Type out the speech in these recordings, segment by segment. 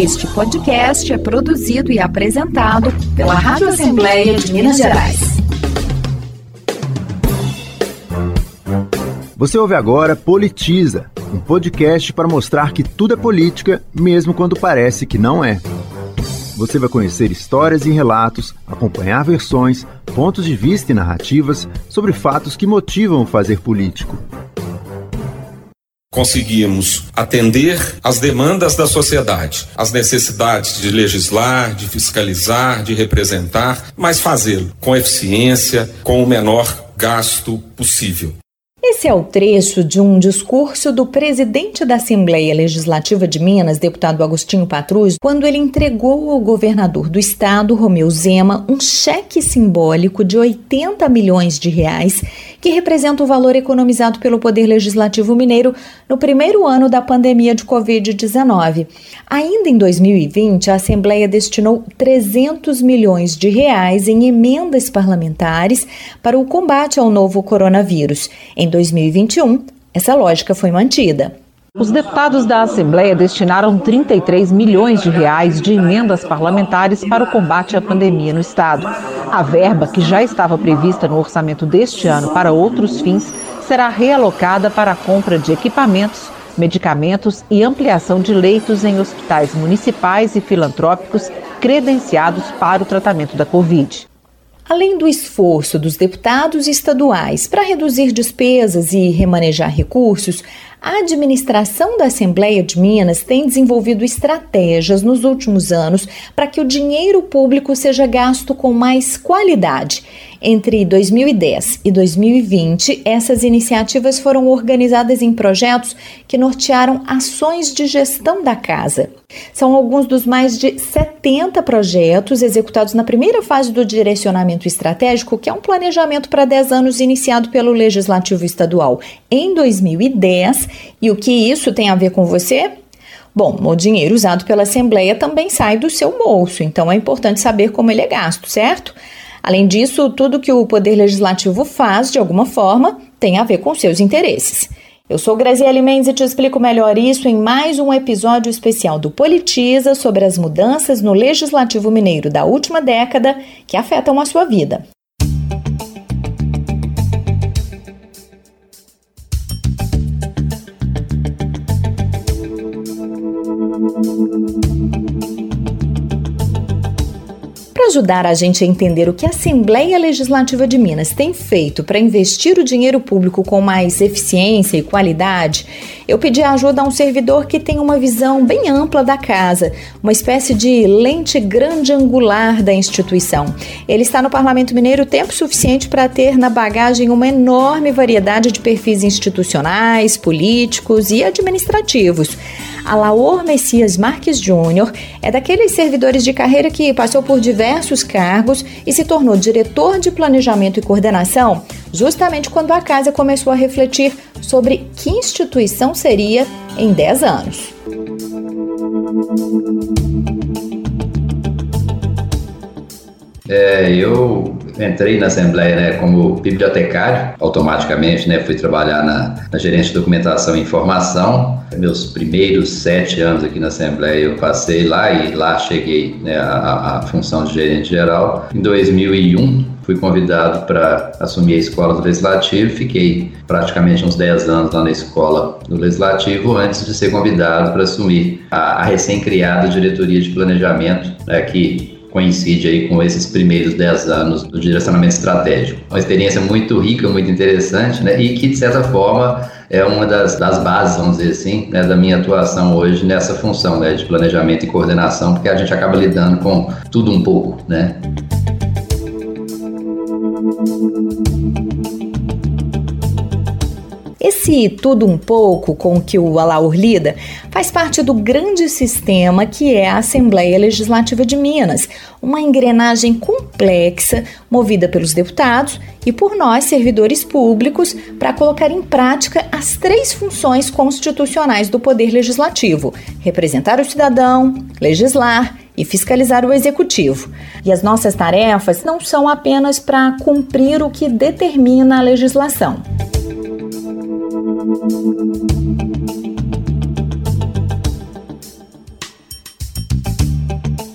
Este podcast é produzido e apresentado pela Rádio Assembleia de Minas Gerais. Você ouve agora Politiza, um podcast para mostrar que tudo é política, mesmo quando parece que não é. Você vai conhecer histórias e relatos, acompanhar versões, pontos de vista e narrativas sobre fatos que motivam o fazer político conseguimos atender às demandas da sociedade, às necessidades de legislar, de fiscalizar, de representar, mas fazê-lo com eficiência, com o menor gasto possível. Esse é o trecho de um discurso do presidente da Assembleia Legislativa de Minas, deputado Agostinho Patrus, quando ele entregou ao governador do estado, Romeu Zema, um cheque simbólico de 80 milhões de reais, que representa o valor economizado pelo Poder Legislativo Mineiro no primeiro ano da pandemia de Covid-19. Ainda em 2020, a Assembleia destinou 300 milhões de reais em emendas parlamentares para o combate ao novo coronavírus. Em 2021, essa lógica foi mantida. Os deputados da Assembleia destinaram 33 milhões de reais de emendas parlamentares para o combate à pandemia no estado. A verba, que já estava prevista no orçamento deste ano para outros fins, será realocada para a compra de equipamentos, medicamentos e ampliação de leitos em hospitais municipais e filantrópicos credenciados para o tratamento da Covid. Além do esforço dos deputados estaduais para reduzir despesas e remanejar recursos, a administração da Assembleia de Minas tem desenvolvido estratégias nos últimos anos para que o dinheiro público seja gasto com mais qualidade. Entre 2010 e 2020, essas iniciativas foram organizadas em projetos que nortearam ações de gestão da casa. São alguns dos mais de 70 projetos executados na primeira fase do direcionamento estratégico, que é um planejamento para 10 anos iniciado pelo Legislativo Estadual em 2010 e o que isso tem a ver com você? Bom, o dinheiro usado pela Assembleia também sai do seu bolso, então é importante saber como ele é gasto, certo? Além disso, tudo que o Poder Legislativo faz, de alguma forma, tem a ver com seus interesses. Eu sou Graziele Mendes e te explico melhor isso em mais um episódio especial do Politiza sobre as mudanças no Legislativo Mineiro da última década que afetam a sua vida. Para ajudar a gente a entender o que a Assembleia Legislativa de Minas tem feito para investir o dinheiro público com mais eficiência e qualidade, eu pedi ajuda a um servidor que tem uma visão bem ampla da casa, uma espécie de lente grande angular da instituição. Ele está no Parlamento Mineiro tempo suficiente para ter na bagagem uma enorme variedade de perfis institucionais, políticos e administrativos. Alaor Messias Marques Júnior é daqueles servidores de carreira que passou por diversos cargos e se tornou diretor de planejamento e coordenação justamente quando a casa começou a refletir sobre que instituição seria em 10 anos. É, eu entrei na Assembleia né, como bibliotecário, automaticamente né, fui trabalhar na, na gerência de documentação e informação. Meus primeiros sete anos aqui na Assembleia eu passei lá e lá cheguei né, à, função de gerente geral. Em 2001 fui convidado para assumir a escola do Legislativo, fiquei praticamente uns 10 anos lá na escola do Legislativo antes de ser convidado para assumir a, a recém-criada diretoria de planejamento, né, que coincide aí com esses primeiros 10 anos do direcionamento estratégico. Uma experiência muito rica, muito interessante, né? E que, de certa forma, é uma das, das bases, vamos dizer assim, né, da minha atuação hoje nessa função né, de planejamento e coordenação, porque a gente acaba lidando com tudo um pouco, né? Esse tudo um pouco com que o Alaur lida faz parte do grande sistema que é a Assembleia Legislativa de Minas, uma engrenagem complexa movida pelos deputados e por nós, servidores públicos, para colocar em prática as três funções constitucionais do Poder Legislativo: representar o cidadão, legislar e fiscalizar o executivo. E as nossas tarefas não são apenas para cumprir o que determina a legislação.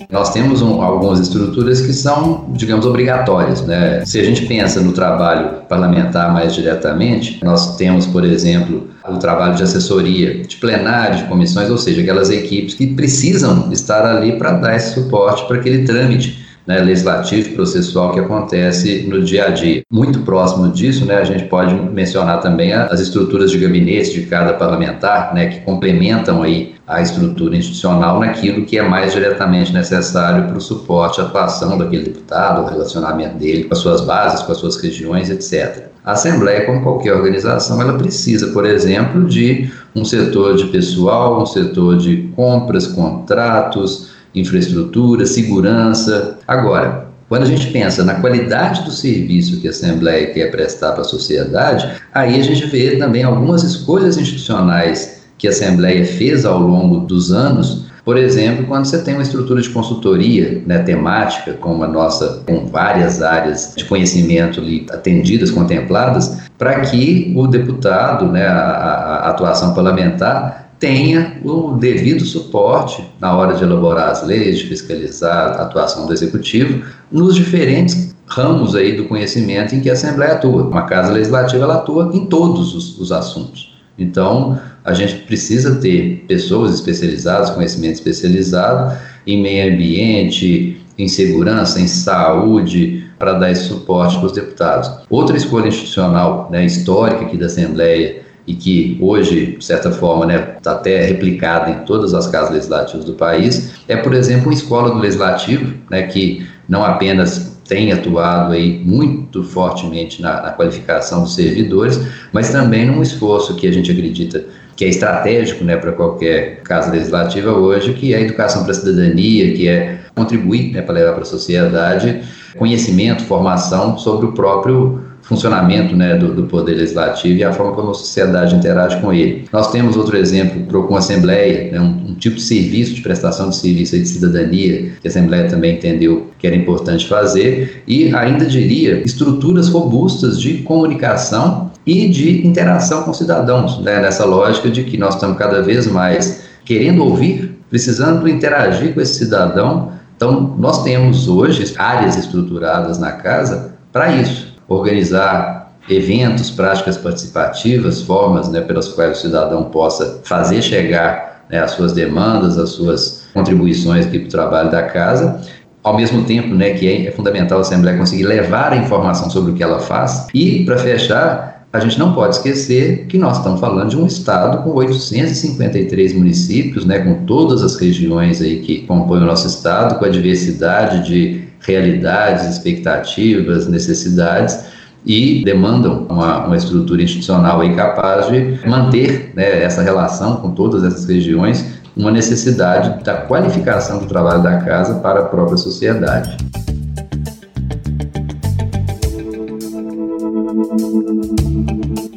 Nós temos um, algumas estruturas que são, digamos, obrigatórias. Né? Se a gente pensa no trabalho parlamentar mais diretamente, nós temos, por exemplo, o trabalho de assessoria, de plenário, de comissões, ou seja, aquelas equipes que precisam estar ali para dar esse suporte para aquele trâmite né, legislativo e processual que acontece no dia a dia. Muito próximo disso, né, a gente pode mencionar também as estruturas de gabinete de cada parlamentar, né, que complementam aí a estrutura institucional naquilo que é mais diretamente necessário para o suporte à atuação daquele deputado, o relacionamento dele com as suas bases, com as suas regiões, etc. A Assembleia, como qualquer organização, ela precisa, por exemplo, de um setor de pessoal, um setor de compras, contratos, infraestrutura, segurança. Agora, quando a gente pensa na qualidade do serviço que a Assembleia quer prestar para a sociedade, aí a gente vê também algumas escolhas institucionais que a Assembleia fez ao longo dos anos. Por exemplo, quando você tem uma estrutura de consultoria né, temática, como a nossa, com várias áreas de conhecimento ali atendidas, contempladas, para que o deputado, né, a, a atuação parlamentar, tenha o devido suporte na hora de elaborar as leis, de fiscalizar a atuação do executivo nos diferentes ramos aí do conhecimento em que a Assembleia atua. Uma casa legislativa ela atua em todos os, os assuntos. Então, a gente precisa ter pessoas especializadas, conhecimento especializado em meio ambiente, em segurança, em saúde, para dar esse suporte para os deputados. Outra escolha institucional né, histórica aqui da Assembleia e que hoje, de certa forma, está né, tá até replicada em todas as casas legislativas do país, é, por exemplo, uma escola do legislativo, né, que não apenas tem atuado aí muito fortemente na, na qualificação dos servidores, mas também num esforço que a gente acredita que é estratégico né, para qualquer casa legislativa hoje, que é a educação para a cidadania, que é contribuir né, para levar para a sociedade conhecimento, formação sobre o próprio funcionamento né, do, do, poder legislativo e a forma como a sociedade interage com ele. Nós temos outro exemplo, com a Assembleia, né, um, um, tipo de serviço, de prestação de serviço de cidadania, que a Assembleia também entendeu que era importante fazer, e ainda diria, estruturas robustas de comunicação e de interação com cidadãos, né, nessa lógica de que nós estamos cada vez mais querendo ouvir, precisando interagir com esse cidadão. Então, nós temos hoje áreas estruturadas na casa para isso organizar eventos, práticas participativas, formas né, pelas quais o cidadão possa fazer chegar né, as suas demandas, as suas contribuições aqui para o trabalho da casa, ao mesmo tempo né, que é, é fundamental a Assembleia conseguir levar a informação sobre o que ela faz. E, para fechar, a gente não pode esquecer que nós estamos falando de um estado com 853 municípios, né, com todas as regiões aí que compõem o nosso estado, com a diversidade de realidades, expectativas, necessidades e demandam uma, uma estrutura institucional aí capaz de manter né, essa relação com todas essas regiões, uma necessidade da qualificação do trabalho da casa para a própria sociedade.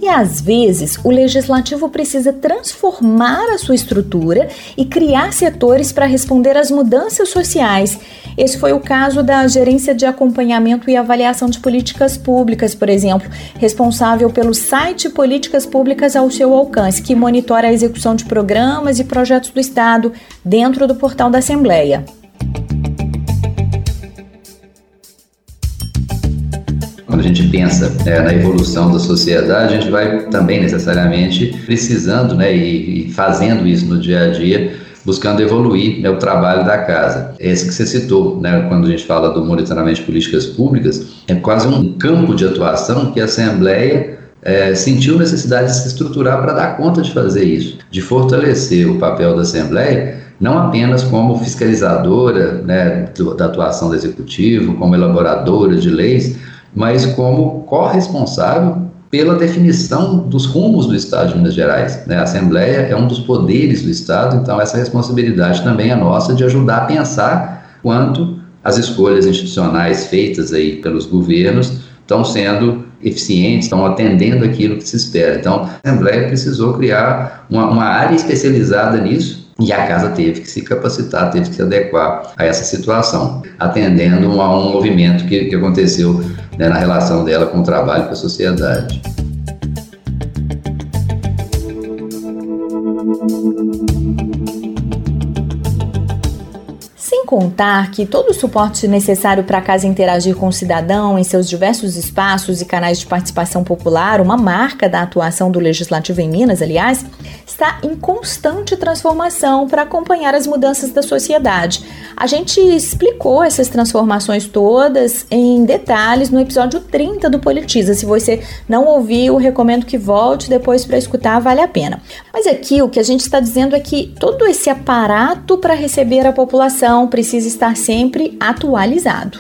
Às vezes o legislativo precisa transformar a sua estrutura e criar setores para responder às mudanças sociais. Esse foi o caso da Gerência de Acompanhamento e Avaliação de Políticas Públicas, por exemplo, responsável pelo site Políticas Públicas ao seu alcance, que monitora a execução de programas e projetos do Estado dentro do portal da Assembleia. Quando a gente pensa é, na evolução da sociedade, a gente vai também necessariamente precisando né, e, e fazendo isso no dia a dia buscando evoluir né, o trabalho da casa. Esse que você citou, né, quando a gente fala do monitoramento de políticas públicas, é quase um campo de atuação que a Assembleia é, sentiu necessidade de se estruturar para dar conta de fazer isso, de fortalecer o papel da Assembleia, não apenas como fiscalizadora né, da atuação do Executivo, como elaboradora de leis, mas como corresponsável pela definição dos rumos do Estado de Minas Gerais. Né? A Assembleia é um dos poderes do Estado, então essa responsabilidade também é nossa de ajudar a pensar quanto as escolhas institucionais feitas aí pelos governos estão sendo eficientes, estão atendendo aquilo que se espera. Então, a Assembleia precisou criar uma, uma área especializada nisso, e a casa teve que se capacitar, teve que se adequar a essa situação, atendendo a um movimento que, que aconteceu né, na relação dela com o trabalho e com a sociedade. Contar que todo o suporte necessário para a casa interagir com o cidadão em seus diversos espaços e canais de participação popular, uma marca da atuação do Legislativo em Minas, aliás, está em constante transformação para acompanhar as mudanças da sociedade. A gente explicou essas transformações todas em detalhes no episódio 30 do Politiza. Se você não ouviu, recomendo que volte depois para escutar, vale a pena. Mas aqui o que a gente está dizendo é que todo esse aparato para receber a população precisa estar sempre atualizado.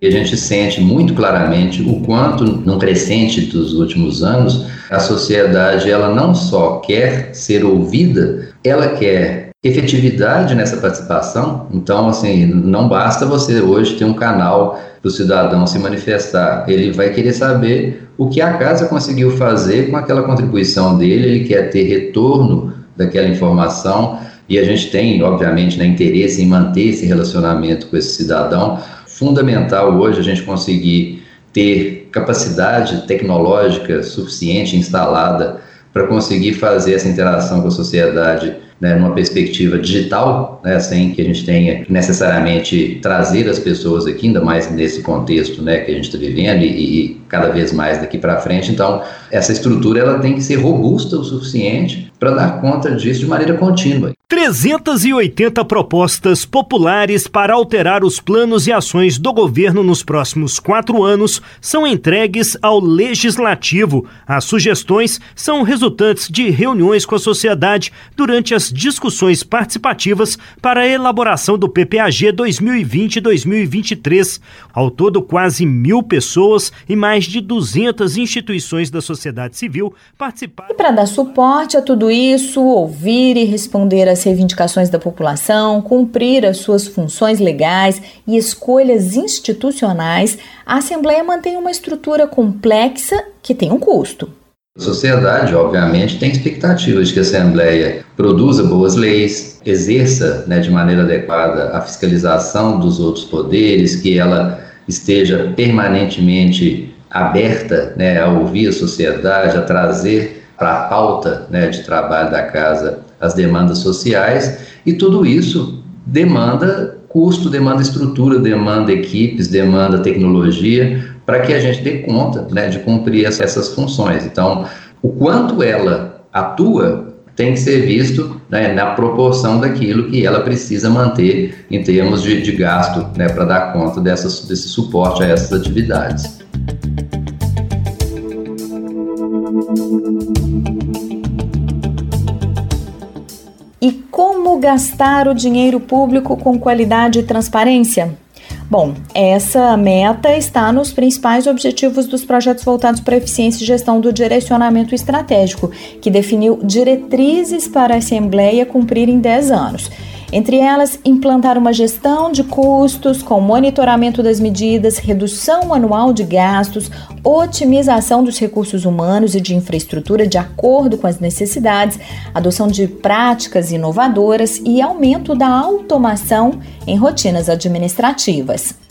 E a gente sente muito claramente o quanto, no crescente dos últimos anos, a sociedade ela não só quer ser ouvida, ela quer efetividade nessa participação. Então, assim, não basta você hoje ter um canal para o cidadão se manifestar. Ele vai querer saber o que a casa conseguiu fazer com aquela contribuição dele, ele quer ter retorno daquela informação. E a gente tem, obviamente, né, interesse em manter esse relacionamento com esse cidadão fundamental hoje a gente conseguir ter capacidade tecnológica suficiente instalada para conseguir fazer essa interação com a sociedade né, numa perspectiva digital, né, sem que a gente tenha necessariamente trazer as pessoas aqui, ainda mais nesse contexto né, que a gente está vivendo e, e, cada vez mais daqui para frente. Então, essa estrutura ela tem que ser robusta o suficiente para dar conta disso de maneira contínua. 380 propostas populares para alterar os planos e ações do governo nos próximos quatro anos são entregues ao Legislativo. As sugestões são resultantes de reuniões com a sociedade durante as discussões participativas para a elaboração do PPAG 2020-2023. Ao todo, quase mil pessoas e mais de 200 instituições da sociedade civil participaram. E para dar suporte a tudo isso, ouvir e responder às reivindicações da população, cumprir as suas funções legais e escolhas institucionais, a Assembleia mantém uma estrutura complexa que tem um custo. A sociedade, obviamente, tem expectativas de que a Assembleia produza boas leis, exerça né, de maneira adequada a fiscalização dos outros poderes, que ela esteja permanentemente aberta né, a ouvir a sociedade, a trazer para a pauta né, de trabalho da casa as demandas sociais, e tudo isso demanda custo, demanda estrutura, demanda equipes, demanda tecnologia, para que a gente dê conta né, de cumprir essas funções. Então, o quanto ela atua tem que ser visto né, na proporção daquilo que ela precisa manter em termos de, de gasto né, para dar conta dessas, desse suporte a essas atividades. Gastar o dinheiro público com qualidade e transparência? Bom, essa meta está nos principais objetivos dos projetos voltados para a eficiência e gestão do direcionamento estratégico, que definiu diretrizes para a Assembleia cumprir em 10 anos. Entre elas, implantar uma gestão de custos com monitoramento das medidas, redução anual de gastos, otimização dos recursos humanos e de infraestrutura de acordo com as necessidades, adoção de práticas inovadoras e aumento da automação em rotinas administrativas.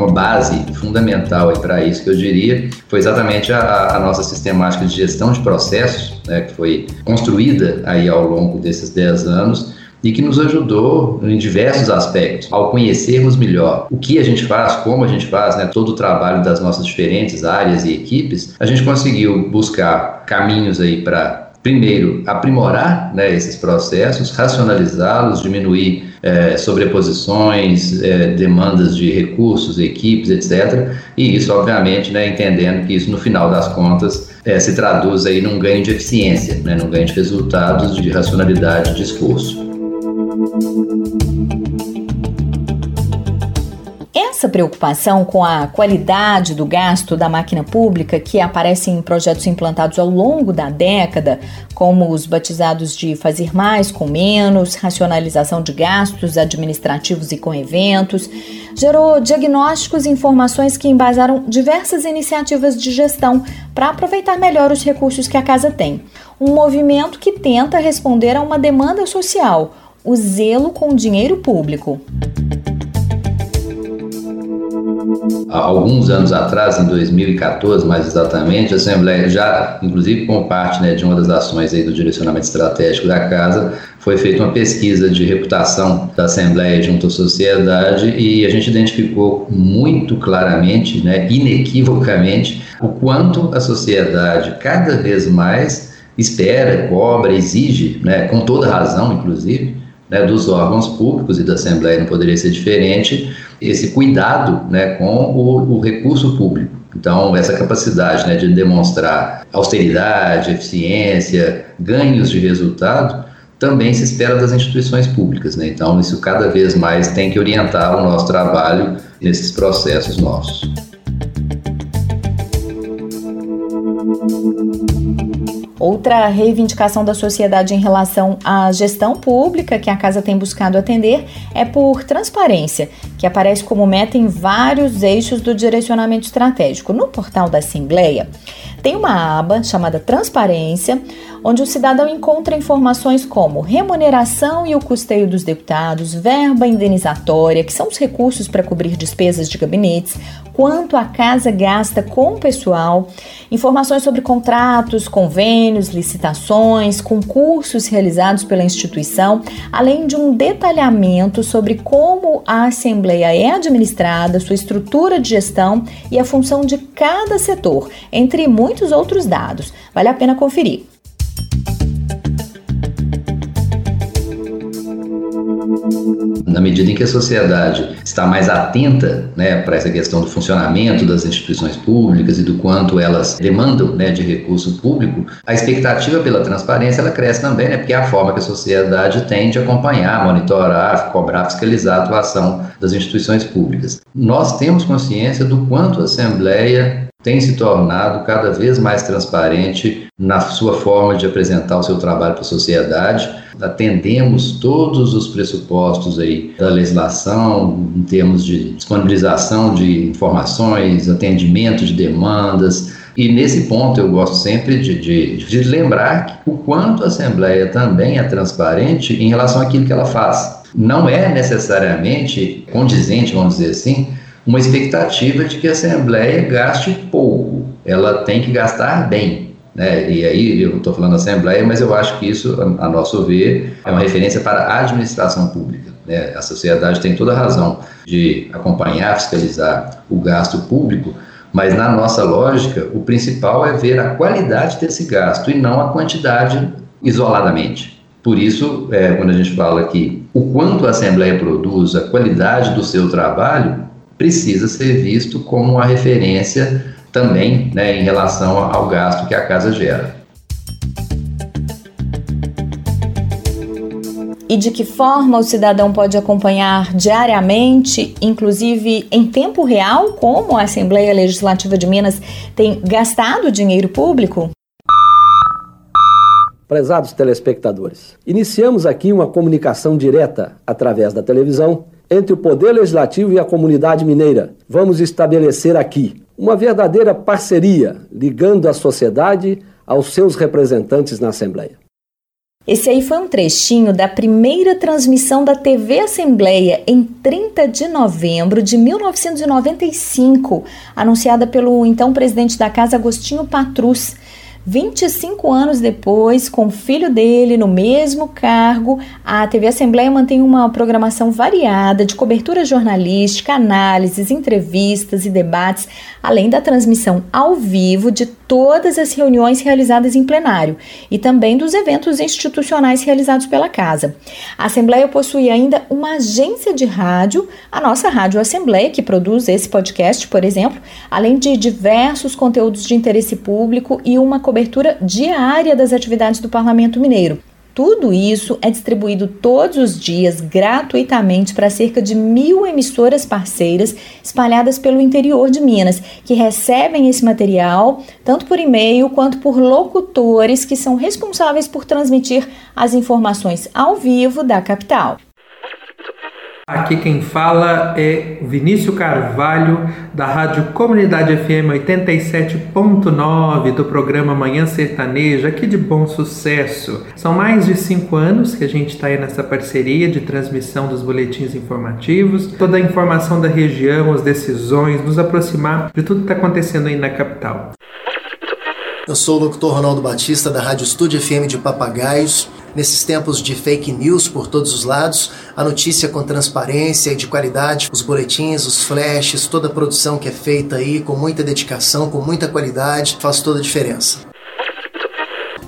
Uma base fundamental para isso que eu diria foi exatamente a, a, nossa sistemática de gestão de processos, né, que foi construída aí ao longo desses 10 anos e que nos ajudou em diversos aspectos. Ao conhecermos melhor o que a gente faz, como a gente faz, né, todo o trabalho das nossas diferentes áreas e equipes, a gente conseguiu buscar caminhos aí para primeiro, aprimorar né, esses processos, racionalizá-los, diminuir é, sobreposições, é, demandas de recursos, equipes, etc. E isso, obviamente, né, entendendo que isso, no final das contas, é, se traduz aí num ganho de eficiência, né, num ganho de resultados, de racionalidade de esforço. Essa preocupação com a qualidade do gasto da máquina pública, que aparece em projetos implantados ao longo da década, como os batizados de fazer mais com menos, racionalização de gastos administrativos e com eventos, gerou diagnósticos e informações que embasaram diversas iniciativas de gestão para aproveitar melhor os recursos que a casa tem. Um movimento que tenta responder a uma demanda social, o zelo com o dinheiro público. Há alguns anos atrás, em 2014 mais exatamente, a Assembleia já, inclusive como parte né, de uma das ações aí do direcionamento estratégico da Casa, foi feita uma pesquisa de reputação da Assembleia junto à sociedade e a gente identificou muito claramente, né, inequivocamente, o quanto a sociedade cada vez mais espera, cobra, exige, né, com toda razão, inclusive, né, dos órgãos públicos e da Assembleia não poderia ser diferente, esse cuidado né, com o, o recurso público. Então, essa capacidade né, de demonstrar austeridade, eficiência, ganhos de resultado, também se espera das instituições públicas. Né? Então, isso cada vez mais tem que orientar o nosso trabalho nesses processos nossos. Outra reivindicação da sociedade em relação à gestão pública que a casa tem buscado atender é por transparência, que aparece como meta em vários eixos do direcionamento estratégico. No portal da Assembleia, tem uma aba chamada Transparência, onde o cidadão encontra informações como remuneração e o custeio dos deputados, verba indenizatória, que são os recursos para cobrir despesas de gabinetes, quanto a casa gasta com o pessoal, informações sobre contratos, convênios, licitações, concursos realizados pela instituição, além de um detalhamento sobre como a Assembleia é administrada, sua estrutura de gestão e a função de cada setor, entre muitos outros dados. Vale a pena conferir. Na medida em que a sociedade está mais atenta né, para essa questão do funcionamento das instituições públicas e do quanto elas demandam né, de recurso público, a expectativa pela transparência ela cresce também, né, porque é a forma que a sociedade tem de acompanhar, monitorar, cobrar, fiscalizar a atuação das instituições públicas. Nós temos consciência do quanto a Assembleia tem se tornado cada vez mais transparente na sua forma de apresentar o seu trabalho para a sociedade. Atendemos todos os pressupostos aí da legislação em termos de disponibilização de informações, atendimento de demandas. E nesse ponto eu gosto sempre de, de, de lembrar o quanto a Assembleia também é transparente em relação àquilo que ela faz. Não é necessariamente condizente, vamos dizer assim, uma expectativa de que a Assembleia gaste pouco, ela tem que gastar bem. Né? E aí, eu estou falando Assembleia, mas eu acho que isso, a, a nosso ver, é uma referência para a administração pública. Né? A sociedade tem toda a razão de acompanhar, fiscalizar o gasto público, mas na nossa lógica, o principal é ver a qualidade desse gasto e não a quantidade isoladamente. Por isso, é, quando a gente fala que o quanto a Assembleia produz, a qualidade do seu trabalho, precisa ser visto como uma referência também né, em relação ao gasto que a casa gera. E de que forma o cidadão pode acompanhar diariamente, inclusive em tempo real, como a Assembleia Legislativa de Minas tem gastado dinheiro público? Prezados telespectadores, iniciamos aqui uma comunicação direta através da televisão entre o Poder Legislativo e a comunidade mineira. Vamos estabelecer aqui uma verdadeira parceria ligando a sociedade aos seus representantes na Assembleia. Esse aí foi um trechinho da primeira transmissão da TV Assembleia em 30 de novembro de 1995, anunciada pelo então presidente da Casa Agostinho Patrus. 25 anos depois, com o filho dele no mesmo cargo, a TV Assembleia mantém uma programação variada de cobertura jornalística, análises, entrevistas e debates, além da transmissão ao vivo de todas as reuniões realizadas em plenário e também dos eventos institucionais realizados pela casa. A Assembleia possui ainda uma agência de rádio, a nossa Rádio Assembleia, que produz esse podcast, por exemplo, além de diversos conteúdos de interesse público e uma cobertura diária das atividades do Parlamento Mineiro. Tudo isso é distribuído todos os dias gratuitamente para cerca de mil emissoras parceiras espalhadas pelo interior de Minas, que recebem esse material tanto por e-mail quanto por locutores que são responsáveis por transmitir as informações ao vivo da capital. Aqui quem fala é Vinícius Carvalho, da Rádio Comunidade FM 87.9, do programa Manhã Sertaneja, aqui de bom sucesso. São mais de cinco anos que a gente está aí nessa parceria de transmissão dos boletins informativos, toda a informação da região, as decisões, nos aproximar de tudo que está acontecendo aí na capital. Eu sou o locutor Ronaldo Batista, da Rádio Estúdio FM de Papagaios. Nesses tempos de fake news por todos os lados, a notícia com transparência e de qualidade, os boletins, os flashes, toda a produção que é feita aí com muita dedicação, com muita qualidade, faz toda a diferença.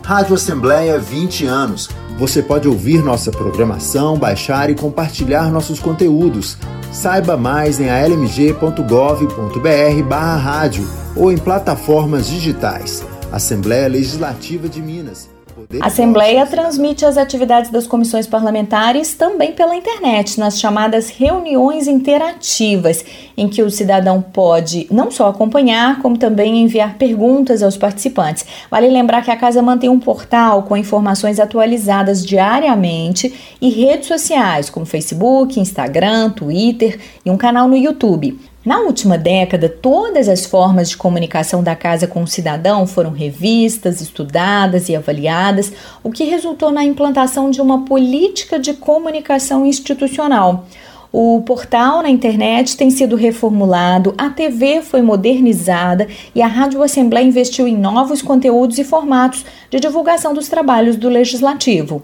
Rádio Assembleia 20 anos. Você pode ouvir nossa programação, baixar e compartilhar nossos conteúdos. Saiba mais em almg.gov.br/rádio ou em plataformas digitais. Assembleia Legislativa de Minas. A Assembleia transmite as atividades das comissões parlamentares também pela internet, nas chamadas reuniões interativas, em que o cidadão pode não só acompanhar, como também enviar perguntas aos participantes. Vale lembrar que a casa mantém um portal com informações atualizadas diariamente e redes sociais, como Facebook, Instagram, Twitter e um canal no YouTube. Na última década, todas as formas de comunicação da casa com o cidadão foram revistas, estudadas e avaliadas, o que resultou na implantação de uma política de comunicação institucional. O portal na internet tem sido reformulado, a TV foi modernizada e a Rádio Assembleia investiu em novos conteúdos e formatos de divulgação dos trabalhos do Legislativo.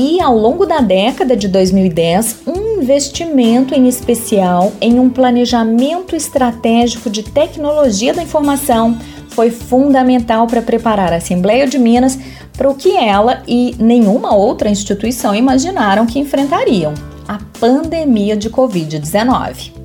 E, ao longo da década de 2010, um investimento em especial em um planejamento estratégico de tecnologia da informação foi fundamental para preparar a Assembleia de Minas para o que ela e nenhuma outra instituição imaginaram que enfrentariam: a pandemia de Covid-19.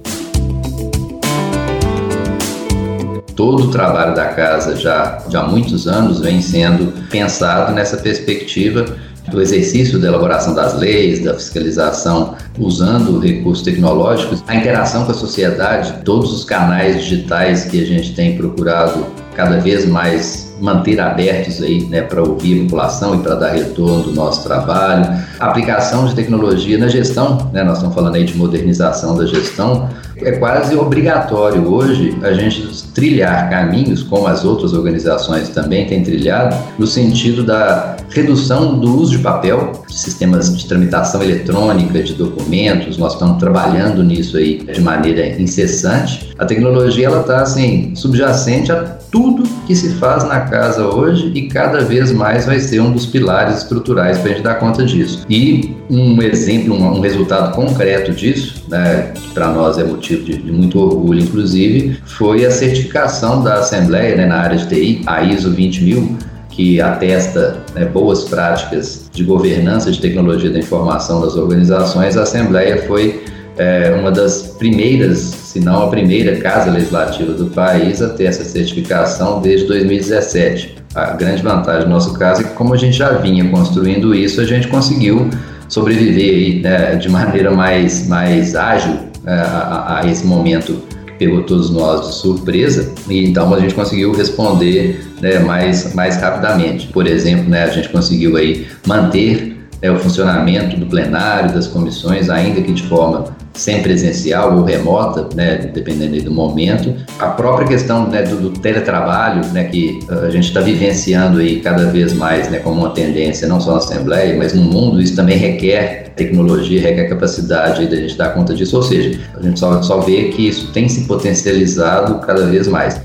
todo o trabalho da casa já, já há muitos anos vem sendo pensado nessa perspectiva do exercício da elaboração das leis, da fiscalização usando recursos tecnológicos, a interação com a sociedade, todos os canais digitais que a gente tem procurado cada vez mais manter abertos aí, né, para ouvir a população e para dar retorno do nosso trabalho. A aplicação de tecnologia na gestão, né, nós estamos falando aí de modernização da gestão, é quase obrigatório hoje a gente trilhar caminhos, como as outras organizações também têm trilhado, no sentido da redução do uso de papel, de sistemas de tramitação eletrônica de documentos, nós estamos trabalhando nisso aí de maneira incessante. A tecnologia ela está assim subjacente a tudo que se faz na casa hoje e cada vez mais vai ser um dos pilares estruturais para a gente dar conta disso. E um exemplo, um, um resultado concreto disso, né, que para nós é motivo de, de, muito orgulho, inclusive, foi a certificação da Assembleia né, na área de TI, a ISO 20000, que atesta né, boas práticas de governança de tecnologia da informação das organizações. A Assembleia foi é, uma das primeiras, se não a primeira casa legislativa do país a ter essa certificação desde 2017. A grande vantagem no nosso caso é que, como a gente já vinha construindo isso, a gente conseguiu sobreviver né, de maneira mais, mais ágil é, a, a, esse momento que pegou todos nós de surpresa e então a gente conseguiu responder né, mais, mais rapidamente. Por exemplo, né, a gente conseguiu aí manter é, o funcionamento do plenário, das comissões, ainda que de forma semi-presencial ou remota, né, dependendo do momento. A própria questão né, do, do, teletrabalho, né, que a gente está vivenciando aí cada vez mais né, como uma tendência, não só na Assembleia, mas no mundo, isso também requer tecnologia, requer capacidade da gente dar conta disso, ou seja, a gente só, só vê que isso tem se potencializado cada vez mais.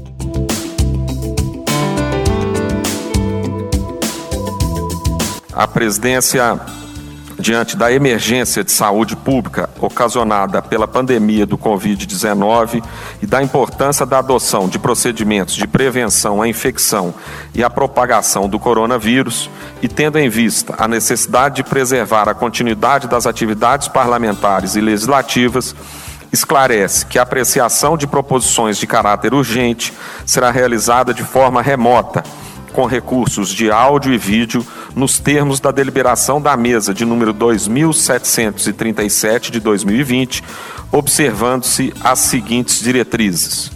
A presidência diante da emergência de saúde pública ocasionada pela pandemia do Covid-19 e da importância da adoção de procedimentos de prevenção à infecção e à propagação do coronavírus, e tendo em vista a necessidade de preservar a continuidade das atividades parlamentares e legislativas, esclarece que a apreciação de proposições de caráter urgente será realizada de forma remota com recursos de áudio e vídeo nos termos da deliberação da mesa de número 2737 de 2020, observando-se as seguintes diretrizes.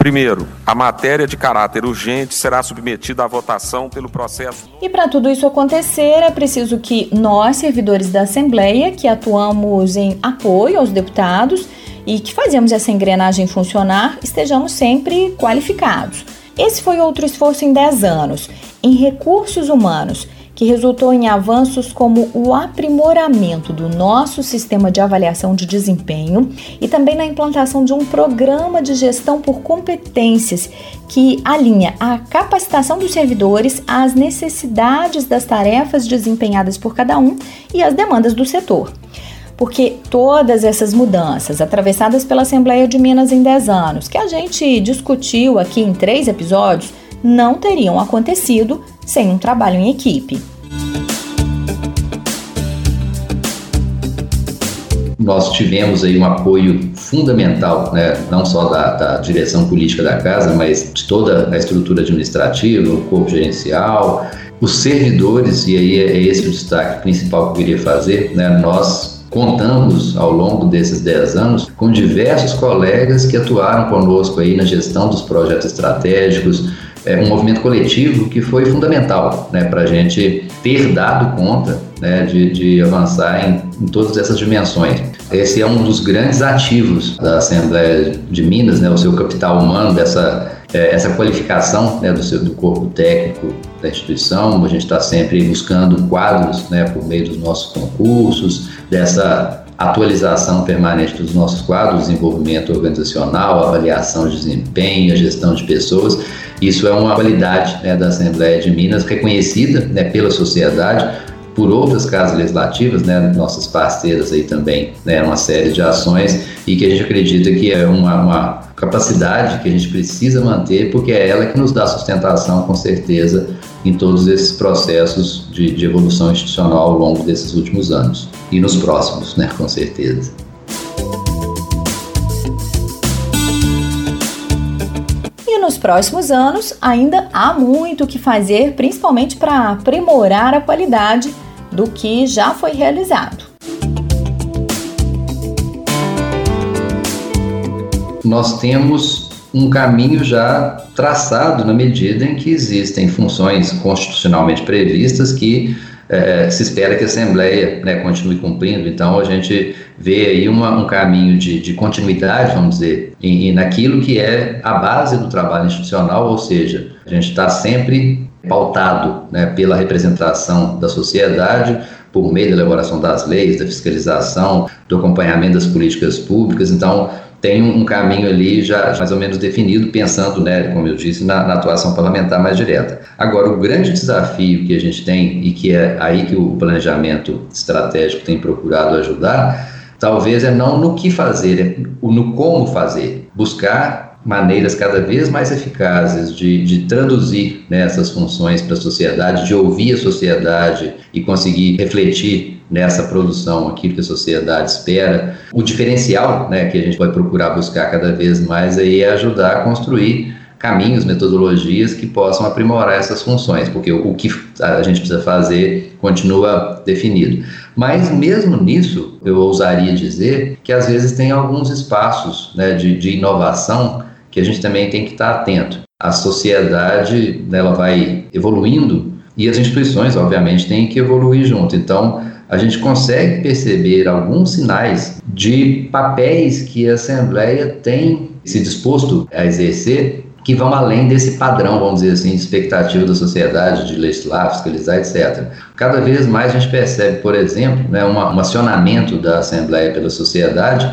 Primeiro, a matéria de caráter urgente será submetida à votação pelo processo. E para tudo isso acontecer, é preciso que nós, servidores da Assembleia, que atuamos em apoio aos deputados e que fazemos essa engrenagem funcionar, estejamos sempre qualificados. Esse foi outro esforço em 10 anos, em recursos humanos que resultou em avanços como o aprimoramento do nosso sistema de avaliação de desempenho e também na implantação de um programa de gestão por competências que alinha a capacitação dos servidores às necessidades das tarefas desempenhadas por cada um e às demandas do setor porque todas essas mudanças atravessadas pela Assembleia de Minas em 10 anos, que a gente discutiu aqui em três episódios, não teriam acontecido sem um trabalho em equipe. Nós tivemos aí um apoio fundamental, né, não só da, da, direção política da casa, mas de toda a estrutura administrativa, o corpo gerencial, os servidores, e aí é esse o destaque principal que eu queria fazer, né, nós contamos ao longo desses 10 anos com diversos colegas que atuaram conosco aí na gestão dos projetos estratégicos, é, um movimento coletivo que foi fundamental né, para a gente ter dado conta né, de, de, avançar em, em, todas essas dimensões. Esse é um dos grandes ativos da Assembleia de Minas, né, o seu capital humano, dessa é, essa qualificação né, do, seu, do corpo técnico da instituição. A gente está sempre buscando quadros né, por meio dos nossos concursos, dessa atualização permanente dos nossos quadros, desenvolvimento organizacional, avaliação de desempenho, gestão de pessoas. Isso é uma qualidade né, da Assembleia de Minas reconhecida né, pela sociedade, por outras casas legislativas, né, nossas parceiras aí também, né, uma série de ações e que a gente acredita que é uma, uma capacidade que a gente precisa manter, porque é ela que nos dá sustentação, com certeza, em todos esses processos de, de evolução institucional ao longo desses últimos anos e nos próximos, né, com certeza. Próximos anos ainda há muito o que fazer, principalmente para aprimorar a qualidade do que já foi realizado. Nós temos um caminho já traçado na medida em que existem funções constitucionalmente previstas que é, se espera que a Assembleia né, continue cumprindo. Então, a gente vê aí uma, um caminho de, de, continuidade, vamos dizer, em, em, naquilo que é a base do trabalho institucional, ou seja, a gente está sempre pautado né, pela representação da sociedade, por meio da elaboração das leis, da fiscalização, do acompanhamento das políticas públicas. Então, tem um caminho ali já mais ou menos definido, pensando, né, como eu disse, na, na, atuação parlamentar mais direta. Agora, o grande desafio que a gente tem, e que é aí que o planejamento estratégico tem procurado ajudar, talvez é não no que fazer, é no como fazer. Buscar maneiras cada vez mais eficazes de, de traduzir né, essas funções para a sociedade, de ouvir a sociedade e conseguir refletir nessa produção aquilo que a sociedade espera. O diferencial né, que a gente vai procurar buscar cada vez mais aí é ajudar a construir caminhos, metodologias que possam aprimorar essas funções, porque o que a gente precisa fazer continua definido. Mas mesmo nisso, eu ousaria dizer que às vezes tem alguns espaços né, de, de inovação que a gente também tem que estar atento. A sociedade ela vai evoluindo e as instituições, obviamente, têm que evoluir junto. Então, a gente consegue perceber alguns sinais de papéis que a Assembleia tem se disposto a exercer que vão além desse padrão, vamos dizer assim, de expectativa da sociedade de legislar, fiscalizar, etc. Cada vez mais a gente percebe, por exemplo, né, um, acionamento da Assembleia pela sociedade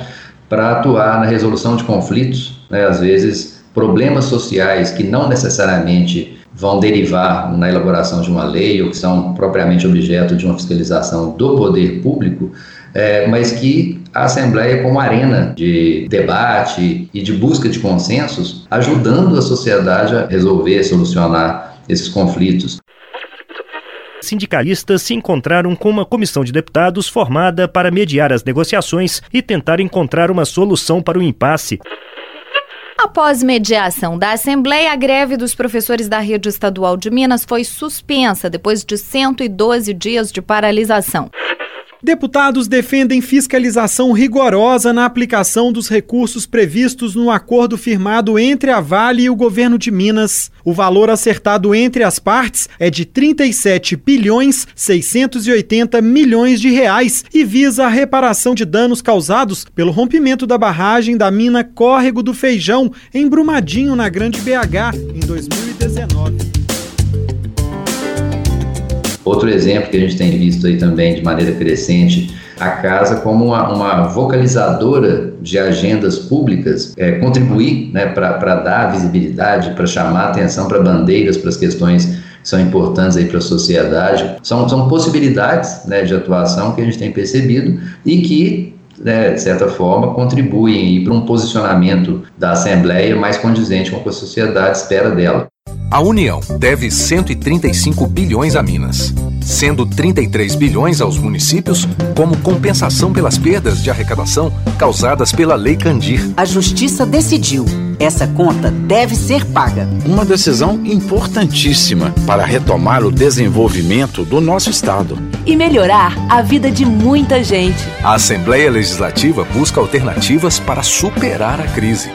para atuar na resolução de conflitos, né, às vezes problemas sociais que não necessariamente vão derivar na elaboração de uma lei ou que são propriamente objeto de uma fiscalização do poder público, é, mas que a Assembleia como arena de debate e de busca de consensos, ajudando a sociedade a resolver, solucionar esses conflitos. Sindicalistas se encontraram com uma comissão de deputados formada para mediar as negociações e tentar encontrar uma solução para o impasse. Após mediação da Assembleia, a greve dos professores da rede estadual de Minas foi suspensa depois de 112 dias de paralisação. Deputados defendem fiscalização rigorosa na aplicação dos recursos previstos no acordo firmado entre a Vale e o governo de Minas. O valor acertado entre as partes é de 37 bilhões 680 milhões de reais e visa a reparação de danos causados pelo rompimento da barragem da mina Córrego do Feijão em Brumadinho, na Grande BH, em 2019. Outro exemplo que a gente tem visto aí também de maneira crescente, a casa como uma, uma vocalizadora de agendas públicas, é, contribuir né, para dar visibilidade, para chamar atenção para bandeiras, para as questões que são importantes aí para a sociedade. São, são possibilidades né, de atuação que a gente tem percebido e que né, de certa forma, contribuem para um posicionamento da Assembleia mais condizente com o que a sociedade espera dela. A União deve 135 bilhões a Minas, sendo 33 bilhões aos municípios como compensação pelas perdas de arrecadação causadas pela Lei Candir. A Justiça decidiu. Essa conta deve ser paga. Uma decisão importantíssima para retomar o desenvolvimento do nosso Estado e melhorar a vida de muita gente. A Assembleia Legislativa busca alternativas para superar a crise.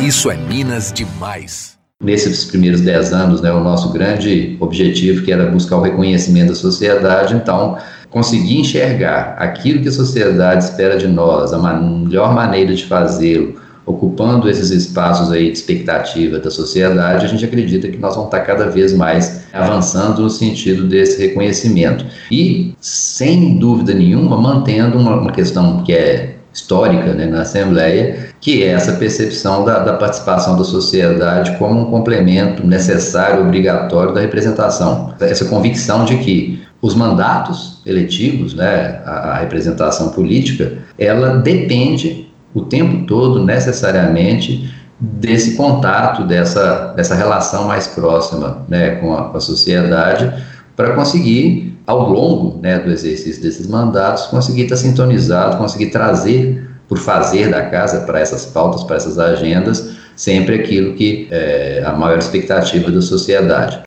Isso é Minas demais nesses primeiros dez anos, né, o nosso grande objetivo que era buscar o reconhecimento da sociedade, então conseguir enxergar aquilo que a sociedade espera de nós, a melhor maneira de fazê-lo, ocupando esses espaços aí de expectativa da sociedade, a gente acredita que nós vamos estar cada vez mais avançando no sentido desse reconhecimento. E, sem dúvida nenhuma, mantendo uma, uma questão que é histórica né, na Assembleia, que é essa percepção da, da, participação da sociedade como um complemento necessário, obrigatório da representação. Essa convicção de que os mandatos eletivos, né, a, a representação política, ela depende o tempo todo, necessariamente, desse contato, dessa, dessa relação mais próxima né, com, a, com a sociedade, para conseguir, ao longo né, do exercício desses mandatos, conseguir estar sintonizado, conseguir trazer por fazer da casa para essas pautas, para essas agendas, sempre aquilo que é a maior expectativa da sociedade.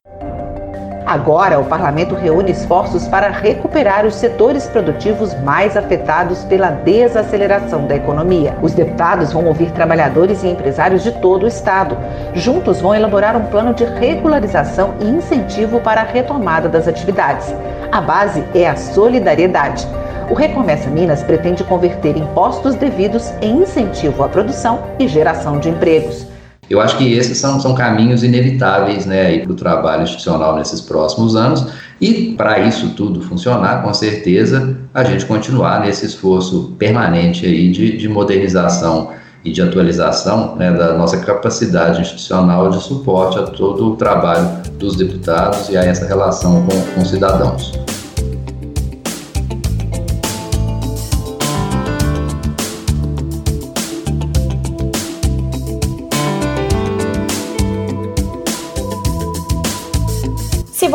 Agora, o parlamento reúne esforços para recuperar os setores produtivos mais afetados pela desaceleração da economia. Os deputados vão ouvir trabalhadores e empresários de todo o estado. Juntos vão elaborar um plano de regularização e incentivo para a retomada das atividades. A base é a solidariedade. O Recomeça Minas pretende converter impostos devidos em incentivo à produção e geração de empregos. Eu acho que esses são, são caminhos inevitáveis né, para o trabalho institucional nesses próximos anos. E para isso tudo funcionar, com certeza, a gente continuar nesse esforço permanente aí de, de modernização e de atualização né, da nossa capacidade institucional de suporte a todo o trabalho dos deputados e a essa relação com, com cidadãos.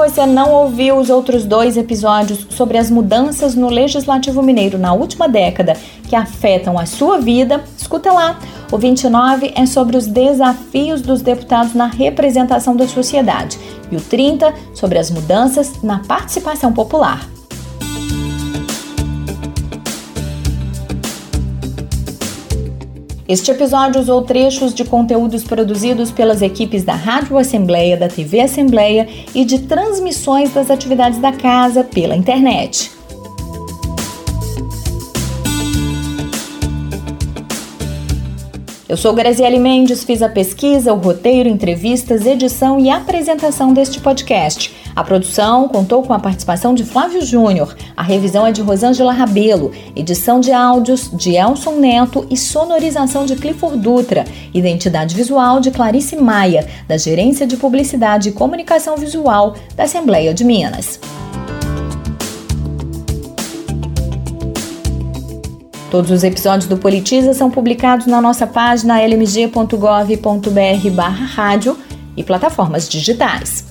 Você não ouviu os outros dois episódios sobre as mudanças no Legislativo Mineiro na última década que afetam a sua vida, escuta lá. O 29 é sobre os desafios dos deputados na representação da sociedade e o 30 sobre as mudanças na participação popular. Este episódio usou trechos de conteúdos produzidos pelas equipes da Rádio Assembleia, da TV Assembleia e de transmissões das atividades da casa pela internet. Eu sou Graziele Mendes, fiz a pesquisa, o roteiro, entrevistas, edição e apresentação deste podcast. A produção contou com a participação de Flávio Júnior, a revisão é de Rosângela Rabelo, edição de áudios de Elson Neto e sonorização de Clifford Dutra, identidade visual de Clarice Maia, da Gerência de Publicidade e Comunicação Visual da Assembleia de Minas. Todos os episódios do Politiza são publicados na nossa página lmg.gov.br/rádio e plataformas digitais.